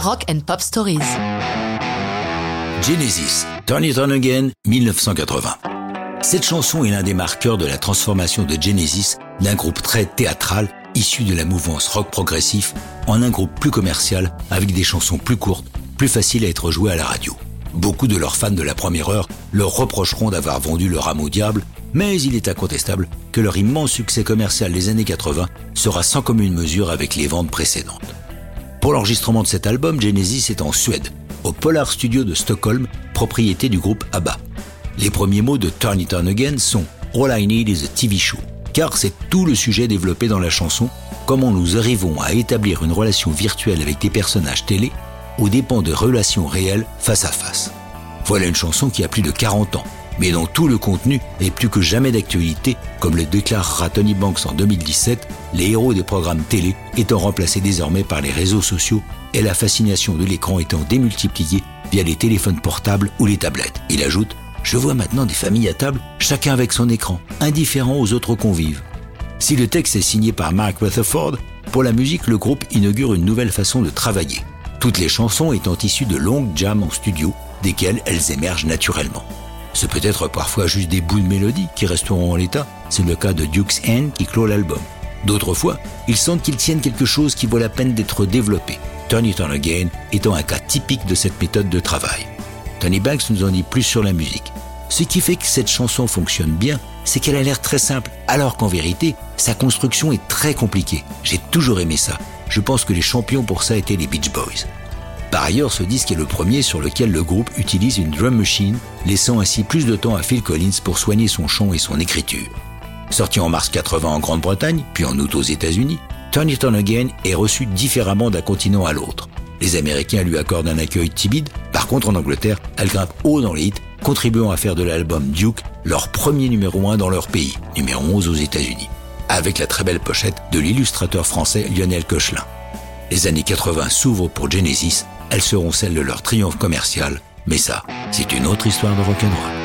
Rock and Pop Stories. Genesis, Turn It On Again, 1980. Cette chanson est l'un des marqueurs de la transformation de Genesis d'un groupe très théâtral issu de la mouvance rock progressif en un groupe plus commercial avec des chansons plus courtes, plus faciles à être jouées à la radio. Beaucoup de leurs fans de la première heure leur reprocheront d'avoir vendu leur âme au diable, mais il est incontestable que leur immense succès commercial des années 80 sera sans commune mesure avec les ventes précédentes. Pour l'enregistrement de cet album, Genesis est en Suède, au Polar Studio de Stockholm, propriété du groupe ABBA. Les premiers mots de Turn It On Again sont All I Need is a TV Show, car c'est tout le sujet développé dans la chanson, comment nous arrivons à établir une relation virtuelle avec des personnages télé aux dépens de relations réelles face à face. Voilà une chanson qui a plus de 40 ans, mais dont tout le contenu est plus que jamais d'actualité, comme le déclarera Tony Banks en 2017, les héros des programmes télé étant remplacés désormais par les réseaux sociaux et la fascination de l'écran étant démultipliée via les téléphones portables ou les tablettes. Il ajoute Je vois maintenant des familles à table, chacun avec son écran, indifférent aux autres convives. Si le texte est signé par Mark Rutherford, pour la musique, le groupe inaugure une nouvelle façon de travailler. Toutes les chansons étant issues de longues jams en studio, desquelles elles émergent naturellement. Ce peut être parfois juste des bouts de mélodie qui resteront en l'état, c'est le cas de Duke's End qui clôt l'album. D'autres fois, ils sentent qu'ils tiennent quelque chose qui vaut la peine d'être développé. Turn It On Again étant un cas typique de cette méthode de travail. Tony Banks nous en dit plus sur la musique. Ce qui fait que cette chanson fonctionne bien, c'est qu'elle a l'air très simple, alors qu'en vérité, sa construction est très compliquée. J'ai toujours aimé ça. Je pense que les champions pour ça étaient les Beach Boys. Par ailleurs, ce disque est le premier sur lequel le groupe utilise une drum machine, laissant ainsi plus de temps à Phil Collins pour soigner son chant et son écriture. Sorti en mars 80 en Grande-Bretagne, puis en août aux États-Unis, Turn It On Again est reçu différemment d'un continent à l'autre. Les Américains lui accordent un accueil timide, par contre en Angleterre, elle grimpe haut dans les hits, contribuant à faire de l'album Duke leur premier numéro 1 dans leur pays, numéro 11 aux États-Unis, avec la très belle pochette de l'illustrateur français Lionel Cochelin. Les années 80 s'ouvrent pour Genesis elles seront celles de leur triomphe commercial, mais ça, c'est une autre histoire de rock'n'roll.